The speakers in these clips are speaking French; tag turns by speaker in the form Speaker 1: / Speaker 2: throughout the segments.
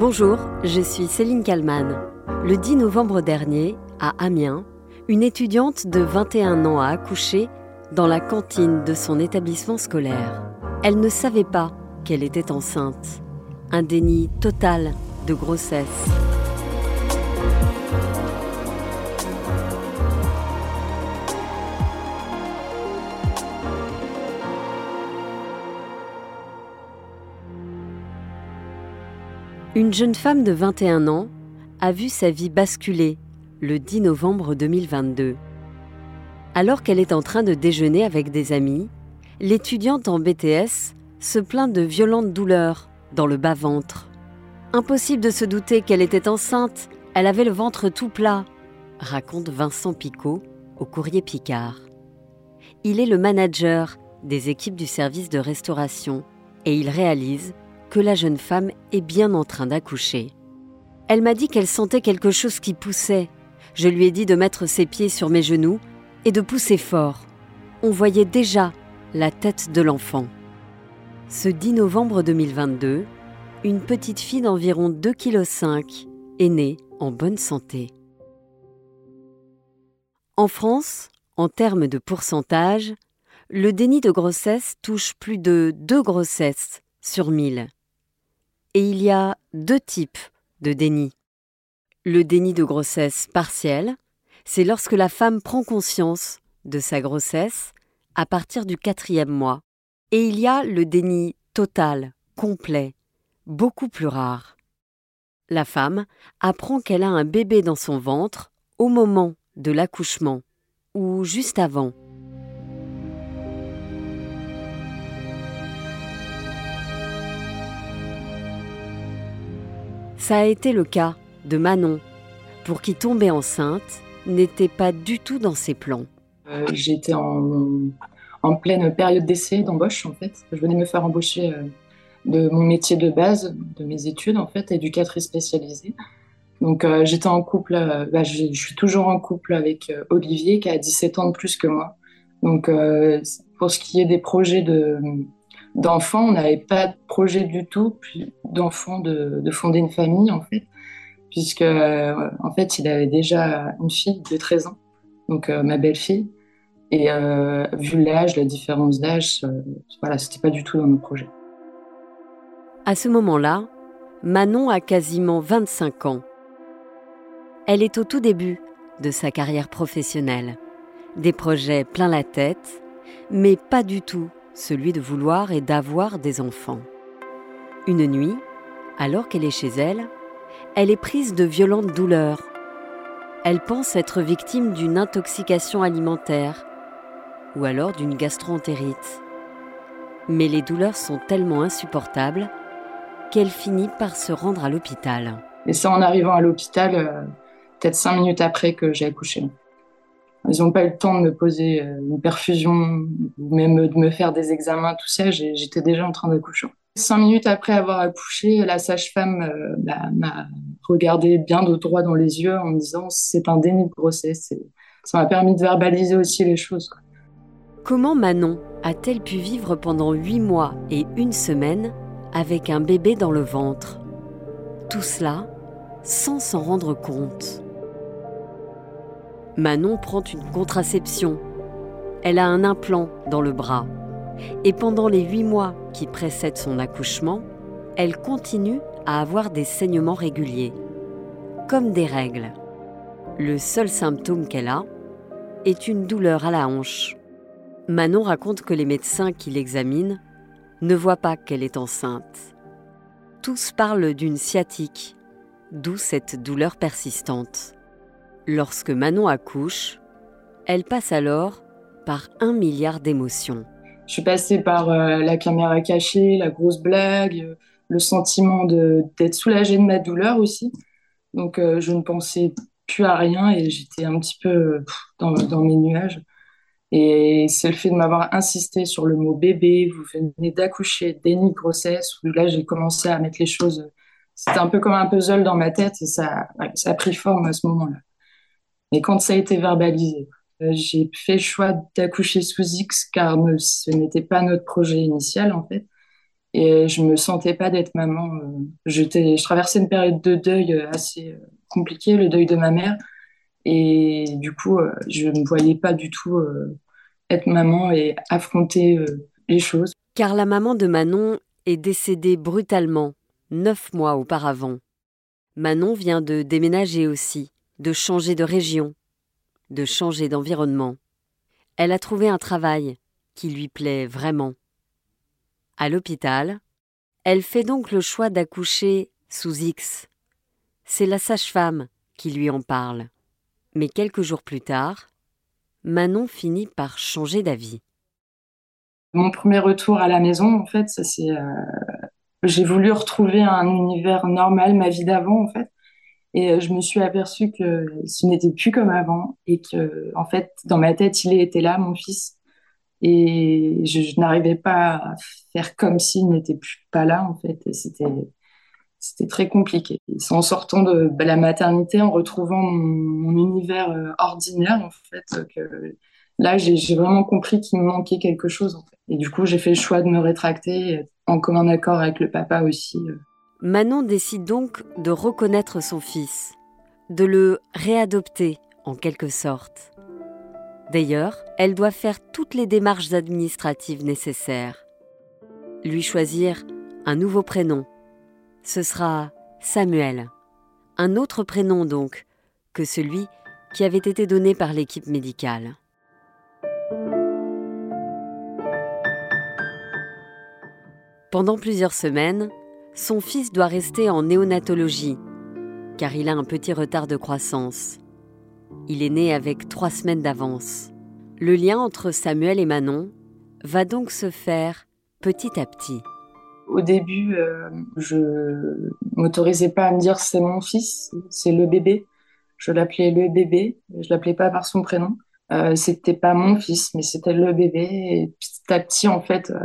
Speaker 1: Bonjour, je suis Céline Kalman. Le 10 novembre dernier, à Amiens, une étudiante de 21 ans a accouché dans la cantine de son établissement scolaire. Elle ne savait pas qu'elle était enceinte. Un déni total de grossesse. Une jeune femme de 21 ans a vu sa vie basculer le 10 novembre 2022. Alors qu'elle est en train de déjeuner avec des amis, l'étudiante en BTS se plaint de violentes douleurs dans le bas-ventre. Impossible de se douter qu'elle était enceinte, elle avait le ventre tout plat, raconte Vincent Picot au courrier Picard. Il est le manager des équipes du service de restauration et il réalise que la jeune femme est bien en train d'accoucher. Elle m'a dit qu'elle sentait quelque chose qui poussait. Je lui ai dit de mettre ses pieds sur mes genoux et de pousser fort. On voyait déjà la tête de l'enfant. Ce 10 novembre 2022, une petite fille d'environ 2,5 kg est née en bonne santé. En France, en termes de pourcentage, le déni de grossesse touche plus de 2 grossesses sur 1000. Et il y a deux types de déni. Le déni de grossesse partielle, c'est lorsque la femme prend conscience de sa grossesse à partir du quatrième mois. Et il y a le déni total, complet, beaucoup plus rare. La femme apprend qu'elle a un bébé dans son ventre au moment de l'accouchement ou juste avant. Ça a été le cas de Manon, pour qui tomber enceinte n'était pas du tout dans ses plans.
Speaker 2: Euh, J'étais en, pleine période d'essai, d'embauche en fait. Je venais me faire embaucher euh, de mon métier de base, de mes études en fait, éducatrice spécialisée. Donc euh, j'étais en couple, bah, je, suis toujours en couple avec Olivier qui a 17 ans de plus que moi. Donc pour ce qui est des projets de, d'enfants, on n'avait pas de projet du tout d'enfants de, de, fonder une famille en fait, puisque euh, en fait il avait déjà une fille de 13 ans, donc euh, ma belle-fille, et euh, vu l'âge, la différence d'âge, voilà, c'était pas du tout dans nos projets.
Speaker 1: À ce moment-là, Manon a quasiment 25 ans. Elle est au tout début de sa carrière professionnelle. Des projets plein la tête, mais pas du tout celui de vouloir et d'avoir des enfants. Une nuit, alors qu'elle est chez elle, elle est prise de violentes douleurs. Elle pense être victime d'une intoxication alimentaire ou alors d'une gastroentérite. Mais les douleurs sont tellement insupportables qu'elle finit par se rendre à l'hôpital.
Speaker 2: Et c'est en arrivant à l'hôpital, euh, peut-être cinq minutes après que j'ai accouché. Ils n'ont pas eu le temps de me poser euh, une perfusion, même de me faire des examens, tout ça. J'étais déjà en train d'accoucher. Cinq minutes après avoir accouché, la sage-femme euh, bah, m'a regardé bien de droit dans les yeux en me disant c'est un déni de grossesse. Ça m'a permis de verbaliser aussi les choses.
Speaker 1: Comment Manon a-t-elle pu vivre pendant huit mois et une semaine avec un bébé dans le ventre? Tout cela sans s'en rendre compte. Manon prend une contraception. Elle a un implant dans le bras. Et pendant les huit mois qui précèdent son accouchement, elle continue à avoir des saignements réguliers, comme des règles. Le seul symptôme qu'elle a est une douleur à la hanche. Manon raconte que les médecins qui l'examinent ne voient pas qu'elle est enceinte. Tous parlent d'une sciatique, d'où cette douleur persistante. Lorsque Manon accouche, elle passe alors par un milliard d'émotions.
Speaker 2: Je suis passée par euh, la caméra cachée, la grosse blague, le sentiment d'être soulagée de ma douleur aussi. Donc euh, je ne pensais plus à rien et j'étais un petit peu dans, mes nuages. Et c'est le fait de m'avoir insisté sur le mot bébé, vous venez d'accoucher, déni de grossesse, où là j'ai commencé à mettre les choses. C'était un peu comme un puzzle dans ma tête et ça, ça a pris forme à ce moment-là. Mais quand ça a été verbalisé, euh, j'ai fait le choix d'accoucher sous X car ce n'était pas notre projet initial en fait. Et je me sentais pas d'être maman. J'étais, je traversais une période de deuil assez compliquée, le deuil de ma mère. Et du coup, je ne voyais pas du tout être maman et affronter les choses.
Speaker 1: Car la maman de Manon est décédée brutalement, neuf mois auparavant. Manon vient de déménager aussi, de changer de région, de changer d'environnement. Elle a trouvé un travail qui lui plaît vraiment. À l'hôpital, elle fait donc le choix d'accoucher sous X. C'est la sage-femme qui lui en parle. Mais quelques jours plus tard, Manon finit par changer d'avis.
Speaker 2: Mon premier retour à la maison, en fait, c'est euh, j'ai voulu retrouver un univers normal, ma vie d'avant en fait. Et euh, je me suis aperçue que ce n'était plus comme avant et que, en fait, dans ma tête, il était là, mon fils. Et je, n'arrivais pas à faire comme s'il n'était plus pas là, en fait. C'était, c'était très compliqué. C'est en sortant de la maternité, en retrouvant mon, univers euh, ordinaire, en fait, que là, j'ai vraiment compris qu'il me manquait quelque chose. En fait. Et du coup, j'ai fait le choix de me rétracter en commun accord avec le papa aussi. Euh.
Speaker 1: Manon décide donc de reconnaître son fils, de le réadopter en quelque sorte. D'ailleurs, elle doit faire toutes les démarches administratives nécessaires. Lui choisir un nouveau prénom. Ce sera Samuel. Un autre prénom donc que celui qui avait été donné par l'équipe médicale. Pendant plusieurs semaines, son fils doit rester en néonatologie, car il a un petit retard de croissance. Il est né avec trois semaines d'avance. Le lien entre Samuel et Manon va donc se faire petit à petit.
Speaker 2: Au début, euh, je m'autorisais pas à me dire c'est mon fils, c'est le bébé. Je l'appelais le bébé, je l'appelais pas par son prénom. Euh, c'était pas mon fils, mais c'était le bébé. Et petit à petit, en fait, euh,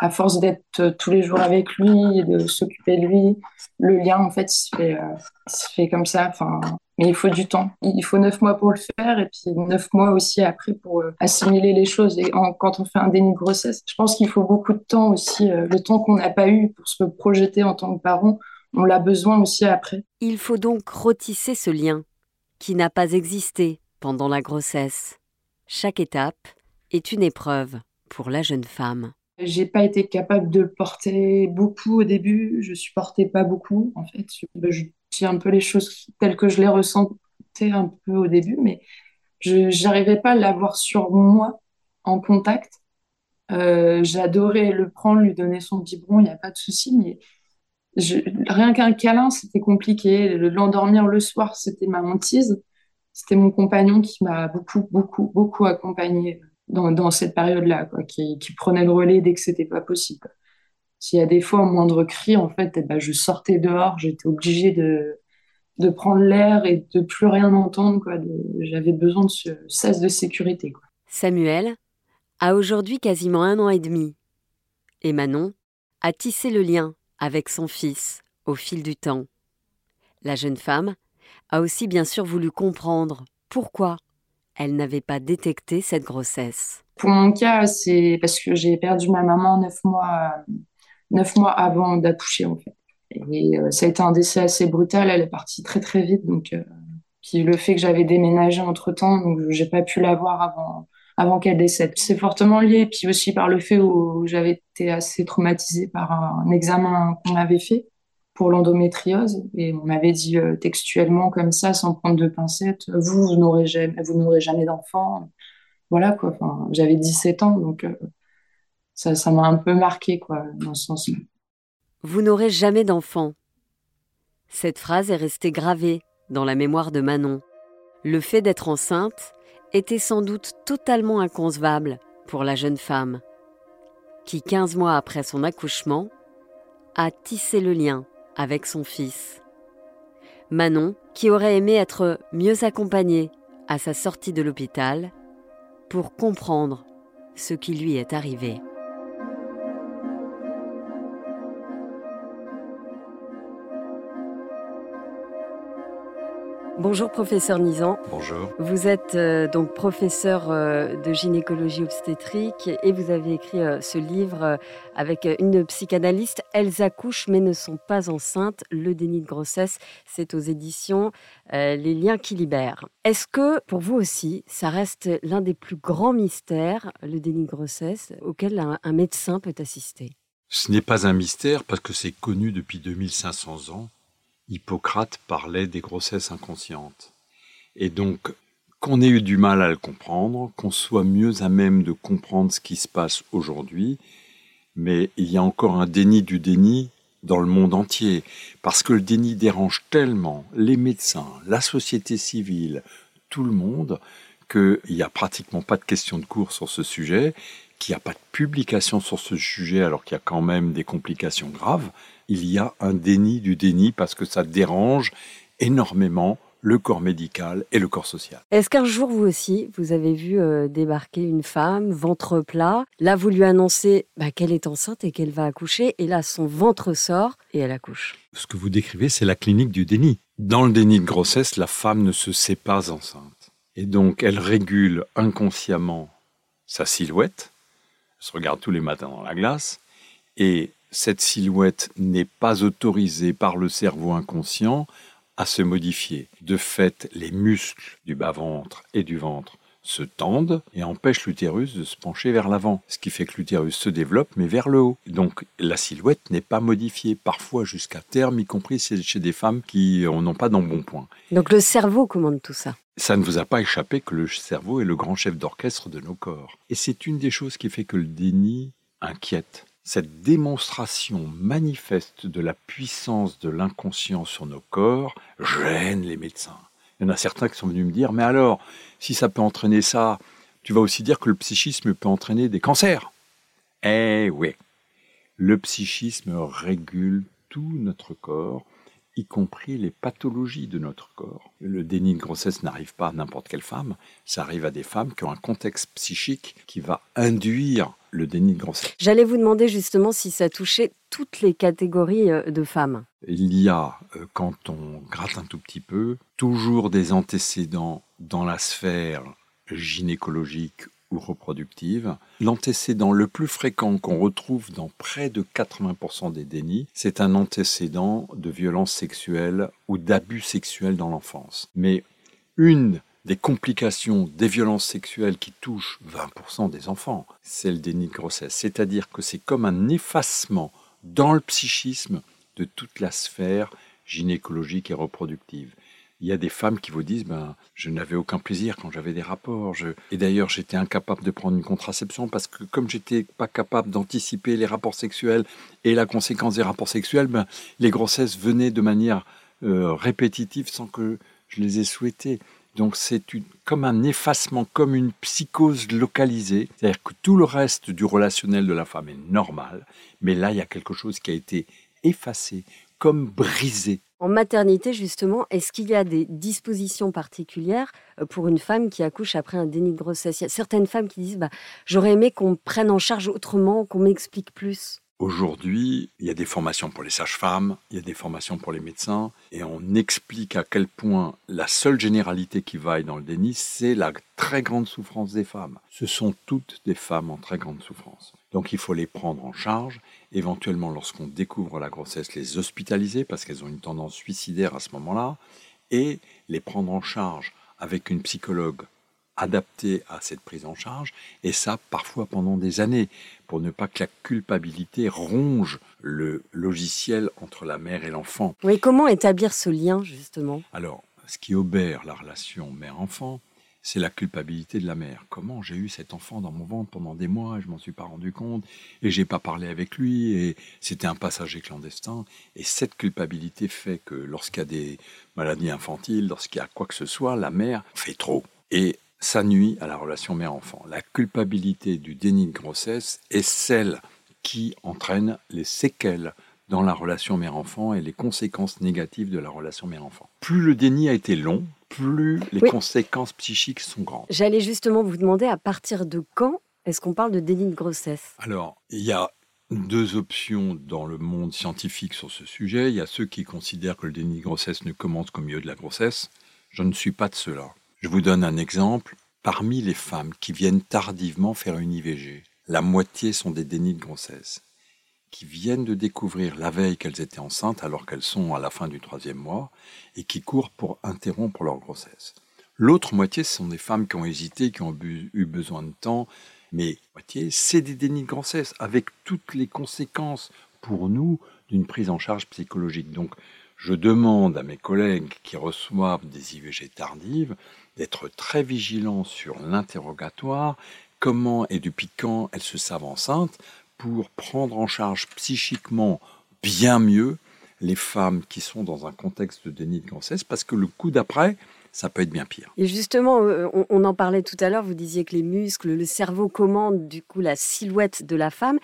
Speaker 2: à force d'être euh, tous les jours avec lui et de s'occuper de lui, le lien, en fait, se fait, euh, se fait comme ça. Enfin, mais il faut du temps. Il faut neuf mois pour le faire et puis neuf mois aussi après pour euh, assimiler les choses. Et quand on fait un déni de grossesse, je pense qu'il faut beaucoup de temps aussi. le temps qu'on n'a pas eu pour se projeter en tant que parent, on l'a besoin aussi après.
Speaker 1: Il faut donc retisser ce lien qui n'a pas existé pendant la grossesse. Chaque étape est une épreuve pour la jeune femme.
Speaker 2: J'ai pas été capable de porter beaucoup au début. Je supportais pas beaucoup, en fait. Je dis un peu les choses telles que je les ressentais un peu au début, mais je n'arrivais pas à l'avoir sur moi en contact. Euh, j'adorais le prendre, lui donner son biberon, il n'y a pas de souci, mais rien qu'un câlin, c'était compliqué. L'endormir le soir, c'était ma hantise. C'était mon compagnon qui m'a beaucoup, beaucoup, beaucoup accompagnée dans, cette période-là, quoi, qui, prenait le relais dès que c'était pas possible. S'il y a des fois, au moindre cri, en fait, eh ben, je sortais dehors, j'étais obligée de, de prendre l'air et de plus rien entendre. Quoi. J'avais besoin de ce cesse de sécurité.
Speaker 1: Samuel a aujourd'hui quasiment un an et demi. Et Manon a tissé le lien avec son fils au fil du temps. La jeune femme a aussi bien sûr voulu comprendre pourquoi elle n'avait pas détecté cette grossesse.
Speaker 2: Pour mon cas, c'est parce que j'ai perdu ma maman neuf mois, neuf mois avant d'accoucher, en fait. Et euh, ça a été un décès assez brutal. Elle est partie très, très vite. Donc, euh, puis le fait que j'avais déménagé entre temps, donc j'ai pas pu la voir avant, avant qu'elle décède. C'est fortement lié. Puis aussi par le fait où j'avais été assez traumatisée par un examen qu'on avait fait pour l'endométriose et on m'avait dit euh, textuellement comme ça, sans prendre de pincettes, vous, vous n'aurez jamais, vous n'aurez jamais d'enfant. Voilà quoi. Enfin, j'avais 17 ans, donc euh, ça, ça m'a un peu marqué quoi dans ce sens-là.
Speaker 1: Vous n'aurez jamais d'enfant. Cette phrase est restée gravée dans la mémoire de Manon. Le fait d'être enceinte était sans doute totalement inconcevable pour la jeune femme, qui, 15 mois après son accouchement, a tissé le lien avec son fils. Manon, qui aurait aimé être mieux accompagnée à sa sortie de l'hôpital pour comprendre ce qui lui est arrivé. Bonjour professeur Nizan.
Speaker 3: Bonjour.
Speaker 1: Vous êtes euh, donc professeur euh, de gynécologie obstétrique et vous avez écrit euh, ce livre avec une psychanalyste. Elles accouchent mais ne sont pas enceintes. Le déni de grossesse, c'est aux éditions Les liens qui libèrent. Est-ce que pour vous aussi, ça reste l'un des plus grands mystères, le déni de grossesse, auquel un médecin peut assister?
Speaker 3: Ce n'est pas un mystère parce que c'est connu depuis 2500 ans Hippocrate parlait des grossesses inconscientes. Et donc, qu'on ait eu du mal à le comprendre, qu'on soit mieux à même de comprendre ce qui se passe aujourd'hui, mais il y a encore un déni du déni dans le monde entier, parce que le déni dérange tellement les médecins, la société civile, tout le monde, qu'il n'y a pratiquement pas de questions de cours sur ce sujet, qu'il n'y a pas de publication sur ce sujet alors qu'il y a quand même des complications graves, il y a un déni du déni parce que ça dérange énormément le corps médical et le corps social.
Speaker 1: Est-ce qu'un jour, vous aussi, vous avez vu euh, débarquer une femme, ventre plat Là, vous lui annoncez bah, qu'elle est enceinte et qu'elle va accoucher, et là, son ventre sort et elle accouche?
Speaker 3: Ce que vous décrivez, c'est la clinique du déni. Dans le déni de grossesse, la femme ne se sait pas enceinte. Et donc, elle régule inconsciemment sa silhouette, se regarde tous les matins dans la glace, et cette silhouette n'est pas autorisée par le cerveau inconscient à se modifier. De fait, les muscles du bas-ventre et du ventre se tendent et empêchent l'utérus de se pencher vers l'avant, ce qui fait que l'utérus se développe mais vers le haut. Donc la silhouette n'est pas modifiée, parfois jusqu'à terme, y compris chez des femmes qui n'ont pas d'embonpoint.
Speaker 1: Donc le cerveau commande tout ça
Speaker 3: ça ne vous a pas échappé que le cerveau est le grand chef d'orchestre de nos corps. Et c'est une des choses qui fait que le déni inquiète. Cette démonstration manifeste de la puissance de l'inconscient sur nos corps gêne les médecins. Il y en a certains qui sont venus me dire, mais alors, si ça peut entraîner ça, tu vas aussi dire que le psychisme peut entraîner des cancers. Eh oui, le psychisme régule tout notre corps y compris les pathologies de notre corps. Le déni de grossesse n'arrive pas à n'importe quelle femme, ça arrive à des femmes qui ont un contexte psychique qui va induire le déni de grossesse.
Speaker 1: J'allais vous demander justement si ça touchait toutes les catégories euh, de femmes.
Speaker 3: Il y a, euh, quand on gratte un tout petit peu, toujours des antécédents dans la sphère gynécologique ou reproductive. L'antécédent le plus fréquent qu'on retrouve dans près de 80% des dénis, c'est un antécédent de violence sexuelle ou d'abus sexuels dans l'enfance. Mais une des complications des violences sexuelles qui touchent 20% des enfants, c'est le déni de grossesse. C'est-à-dire que c'est comme un effacement dans le psychisme de toute la sphère gynécologique et reproductive il y a des femmes qui vous disent ben, je n'avais aucun plaisir quand j'avais des rapports. Et d'ailleurs, j'étais incapable de prendre une contraception parce que comme j'étais pas capable d'anticiper les rapports sexuels et la conséquence des rapports sexuels, ben, les grossesses venaient de manière euh, répétitive sans que je les ai souhaitées. Donc c'est comme un effacement, comme une psychose localisée. C'est-à-dire que tout le reste du relationnel de la femme est normal, mais là, il y a quelque chose qui a été effacé, comme brisé
Speaker 1: en maternité, justement, est-ce qu'il y a des dispositions particulières euh, pour une femme qui accouche après un déni de grossesse? Il y a certaines femmes qui disent bah, J'aurais aimé qu'on me prenne en charge autrement, qu'on m'explique plus.
Speaker 3: Aujourd'hui, il y a des formations pour les sages-femmes, il y a des formations pour les médecins, et on explique à quel point la seule généralité qui vaille dans le déni, c'est la très grande souffrance des femmes. Ce sont toutes des femmes en très grande souffrance. Donc il faut les prendre en charge, éventuellement lorsqu'on découvre la grossesse, les hospitaliser parce qu'elles ont une tendance suicidaire à ce moment-là, et les prendre en charge avec une psychologue adaptée à cette prise en charge, et ça parfois pendant des années, pour ne pas que la culpabilité ronge le logiciel entre la mère et l'enfant.
Speaker 1: Oui, comment établir ce lien justement?
Speaker 3: Alors, ce qui obère la relation mère-enfant, c'est la culpabilité de la mère. Comment j'ai eu cet enfant dans mon ventre pendant des mois et je m'en suis pas rendu compte et j'ai pas parlé avec lui et c'était un passager clandestin et cette culpabilité fait que lorsqu'il y a des maladies infantiles, lorsqu'il y a quoi que ce soit, la mère fait trop et ça nuit à la relation mère-enfant. La culpabilité du déni de grossesse est celle qui entraîne les séquelles dans la relation mère-enfant et les conséquences négatives de la relation mère-enfant. Plus le déni a été long, plus les conséquences psychiques sont grandes.
Speaker 1: J'allais justement vous demander à partir de quand est-ce qu'on parle de déni de grossesse?
Speaker 3: Alors, il y a deux options dans le monde scientifique sur ce sujet. Il y a ceux qui considèrent que le déni de grossesse ne commence qu'au milieu de la grossesse. Je ne suis pas de cela. Je vous donne un exemple. Parmi les femmes qui viennent tardivement faire une IVG, la moitié sont des dénis de grossesse, qui viennent de découvrir la veille qu'elles étaient enceintes alors qu'elles sont à la fin du troisième mois et qui courent pour interrompre leur grossesse. L'autre moitié, ce sont des femmes qui ont hésité, qui ont eu besoin de temps, mais moitié, c'est des dénis de grossesse avec toutes les conséquences pour nous d'une prise en charge psychologique. Donc, je demande à mes collègues qui reçoivent des IVG tardives d'être très vigilants sur l'interrogatoire, comment et depuis quand elles se savent enceintes, pour prendre en charge psychiquement bien mieux les femmes qui sont dans un contexte de déni de grossesse, parce que le coup d'après, ça peut être bien pire.
Speaker 1: Et justement, euh, on, en parlait tout à l'heure, vous disiez que les muscles, le cerveau commandent du coup la silhouette de la femme.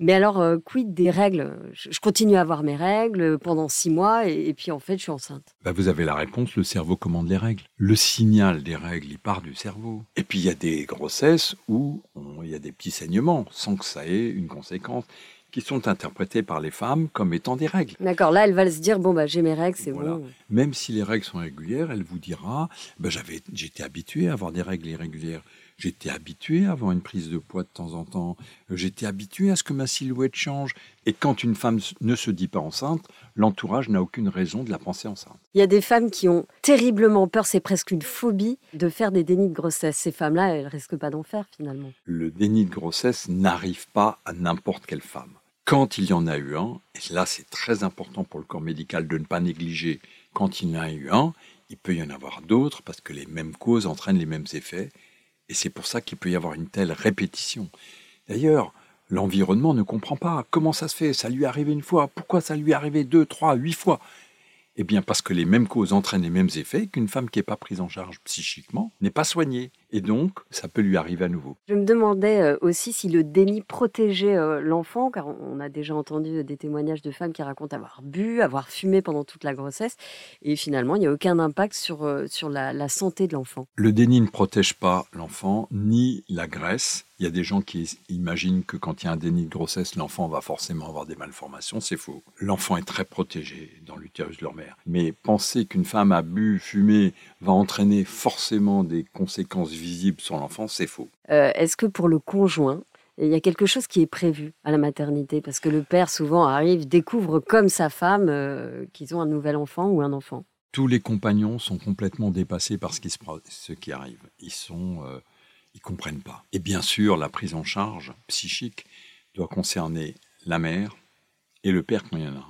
Speaker 1: Mais alors, euh, quid des règles? Je, continue à avoir mes règles pendant six mois et, puis en fait, je suis enceinte.
Speaker 3: Bah, vous avez la réponse, le cerveau commande les règles. Le signal des règles, il part du cerveau. Et puis il y a des grossesses où il y a des petits saignements sans que ça ait une conséquence qui sont interprétées par les femmes comme étant des règles.
Speaker 1: D'accord, là, elle va se dire, bon, bah, j'ai mes règles, c'est bon.
Speaker 3: Même si les règles sont régulières, elle vous dira, bah, j'avais, j'étais habitué à avoir des règles irrégulières. J'étais habitué à avoir une prise de poids de temps en temps. J'étais habitué à ce que ma silhouette change. Et quand une femme ne se dit pas enceinte, l'entourage n'a aucune raison de la penser enceinte.
Speaker 1: Il y a des femmes qui ont terriblement peur, c'est presque une phobie, de faire des dénis de grossesse. Ces femmes-là, elles risquent pas d'en faire finalement.
Speaker 3: Le déni de grossesse n'arrive pas à n'importe quelle femme. Quand il y en a eu un, et là c'est très important pour le corps médical de ne pas négliger, quand il y en a eu un, il peut y en avoir d'autres parce que les mêmes causes entraînent les mêmes effets, et c'est pour ça qu'il peut y avoir une telle répétition. D'ailleurs, l'environnement ne comprend pas comment ça se fait, ça lui est arrivé une fois, pourquoi ça lui est arrivé deux, trois, huit fois? Eh bien, parce que les mêmes causes entraînent les mêmes effets, qu'une femme qui n'est pas prise en charge psychiquement n'est pas soignée. Et donc, ça peut lui arriver à nouveau.
Speaker 1: Je me demandais euh, aussi si le déni protégeait euh, l'enfant, car on a déjà entendu des témoignages de femmes qui racontent avoir bu, avoir fumé pendant toute la grossesse, et finalement, il n'y a aucun impact sur, euh, sur la, la santé de l'enfant.
Speaker 3: Le déni ne protège pas l'enfant, ni la graisse, il y a des gens qui imaginent que quand il y a un déni de grossesse, l'enfant va forcément avoir des malformations. C'est faux. L'enfant est très protégé dans l'utérus de leur mère. Mais penser qu'une femme a bu, fumé, va entraîner forcément des conséquences visibles sur l'enfant, c'est faux.
Speaker 1: Euh, est-ce que pour le conjoint, il y a quelque chose qui est prévu à la maternité? Parce que le père, souvent, arrive, découvre comme sa femme euh, qu'ils ont un nouvel enfant ou un enfant.
Speaker 3: Tous les compagnons sont complètement dépassés par ce qui, se, ce qui arrive. Ils sont... Euh, ils comprennent pas. Et bien sûr, la prise en charge psychique doit concerner la mère et le père quand il y en a.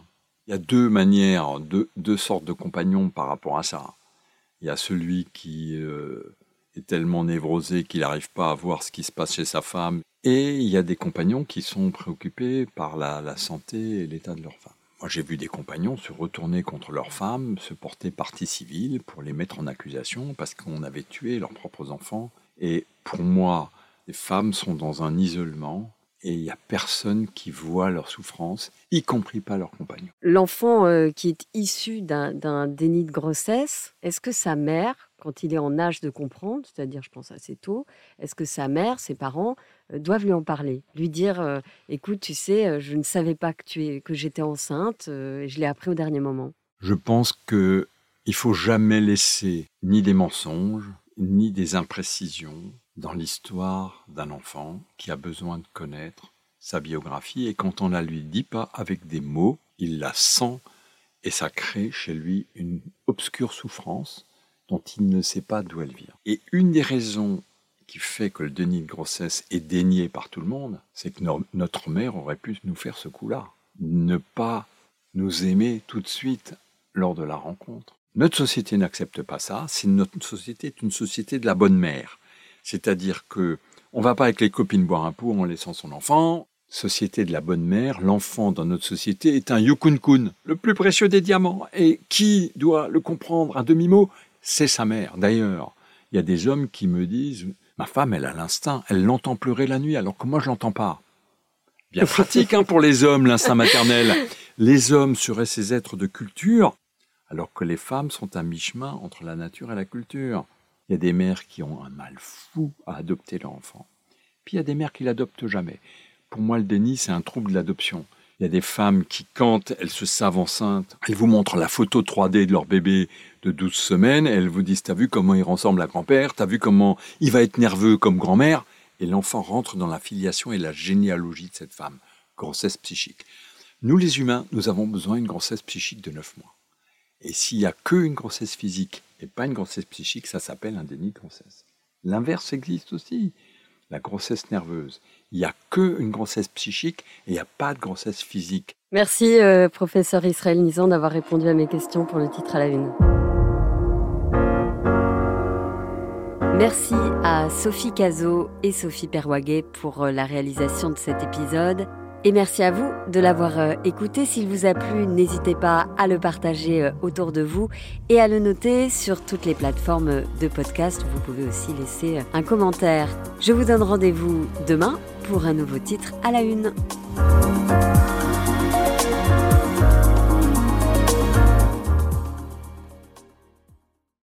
Speaker 3: Il y a deux manières, deux, deux sortes de compagnons par rapport à ça. Il y a celui qui euh, est tellement névrosé qu'il n'arrive pas à voir ce qui se passe chez sa femme. Et il y a des compagnons qui sont préoccupés par la, la santé et l'état de leur femme. Moi, j'ai vu des compagnons se retourner contre leurs femmes, se porter partie civile pour les mettre en accusation parce qu'on avait tué leurs propres enfants et pour moi, les femmes sont dans un isolement et il n'y a personne qui voit leur souffrance, y compris pas leur compagnon.
Speaker 1: L'enfant euh, qui est issu d'un déni de grossesse, est-ce que sa mère, quand il est en âge de comprendre, c'est-à-dire je pense assez tôt, est-ce que sa mère, ses parents euh, doivent lui en parler, lui dire euh, écoute, tu sais, je ne savais pas que tu es, que j'étais enceinte, et je l'ai appris au dernier moment.
Speaker 3: Je pense que il faut jamais laisser ni des mensonges, ni des imprécisions dans l'histoire d'un enfant qui a besoin de connaître sa biographie et quand on ne la lui dit pas avec des mots, il la sent et ça crée chez lui une obscure souffrance dont il ne sait pas d'où elle vient. Et une des raisons qui fait que le déni de grossesse est dénié par tout le monde, c'est que notre mère aurait pu nous faire ce coup-là. Ne pas nous aimer tout de suite lors de la rencontre. Notre société n'accepte pas ça. C'est notre société est une société de la bonne mère. C'est-à-dire que on va pas avec les copines boire un pot en laissant son enfant. Société de la bonne mère, l'enfant dans notre société est un yukun-kun, le plus précieux des diamants. Et qui doit le comprendre? À demi-mot? C'est sa mère. D'ailleurs, il y a des hommes qui me disent Ma femme, elle a l'instinct, elle l'entend pleurer la nuit, alors que moi, je l'entends pas. Bien pratique hein, pour les hommes, l'instinct maternel. Les hommes seraient ces êtres de culture alors que les femmes sont à mi-chemin entre la nature et la culture. Il y a des mères qui ont un mal fou à adopter leur enfant. Puis il y a des mères qui l'adoptent jamais. Pour moi, le déni, c'est un trouble de l'adoption. Il y a des femmes qui, quand elles se savent enceintes, elles vous montrent la photo 3D de leur bébé de 12 semaines, elles vous disent T'as vu comment il ressemble à grand-père? T'as vu comment il va être nerveux comme grand-mère? Et l'enfant rentre dans la filiation et la généalogie de cette femme. Grossesse psychique. Nous, les humains, nous avons besoin d'une grossesse psychique de 9 mois. Et s'il n'y a qu'une grossesse physique et pas une grossesse psychique, ça s'appelle un déni de grossesse. L'inverse existe aussi. La grossesse nerveuse. Il n'y a qu'une grossesse psychique et il n'y a pas de grossesse physique.
Speaker 1: Merci, euh, professeur Israël Nizan, d'avoir répondu à mes questions pour le titre à la une. Merci à Sophie Cazot et Sophie Perwaguet pour euh, la réalisation de cet épisode. Et merci à vous de l'avoir euh, écouté. S'il vous a plu, n'hésitez pas à le partager euh, autour de vous et à le noter sur toutes les plateformes de podcast. Vous pouvez aussi laisser un commentaire. Je vous donne rendez-vous demain pour un nouveau titre à la une.